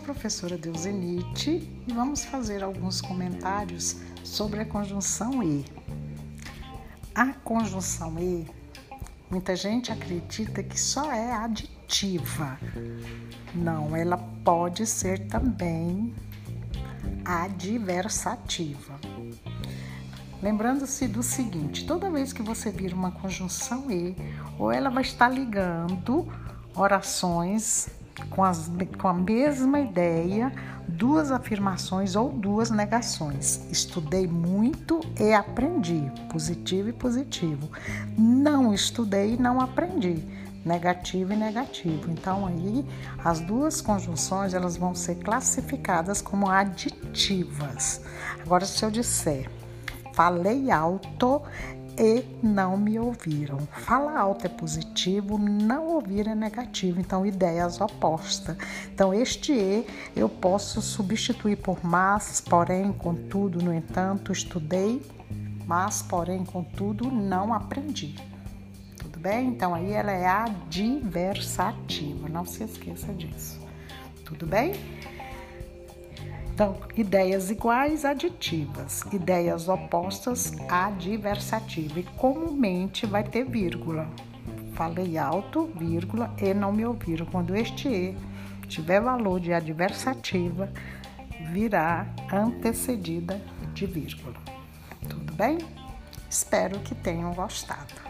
professora Deusenite e vamos fazer alguns comentários sobre a conjunção e. A conjunção e, muita gente acredita que só é aditiva. Não, ela pode ser também adversativa. Lembrando-se do seguinte: toda vez que você vir uma conjunção e, ou ela vai estar ligando orações com, as, com a mesma ideia, duas afirmações ou duas negações. Estudei muito e aprendi, positivo e positivo. Não estudei e não aprendi, negativo e negativo. Então aí as duas conjunções elas vão ser classificadas como aditivas. Agora se eu disser falei alto e não me ouviram. Fala alto é positivo, não ouvir é negativo, então ideias opostas. Então este e eu posso substituir por mas, porém, contudo, no entanto, estudei, mas, porém, contudo, não aprendi. Tudo bem? Então aí ela é adversativa, não se esqueça disso. Tudo bem? Então, ideias iguais, aditivas, ideias opostas, adversativa. E comumente vai ter vírgula. Falei alto, vírgula, e não me ouviram. Quando este e tiver valor de adversativa, virá antecedida de vírgula. Tudo bem? Espero que tenham gostado.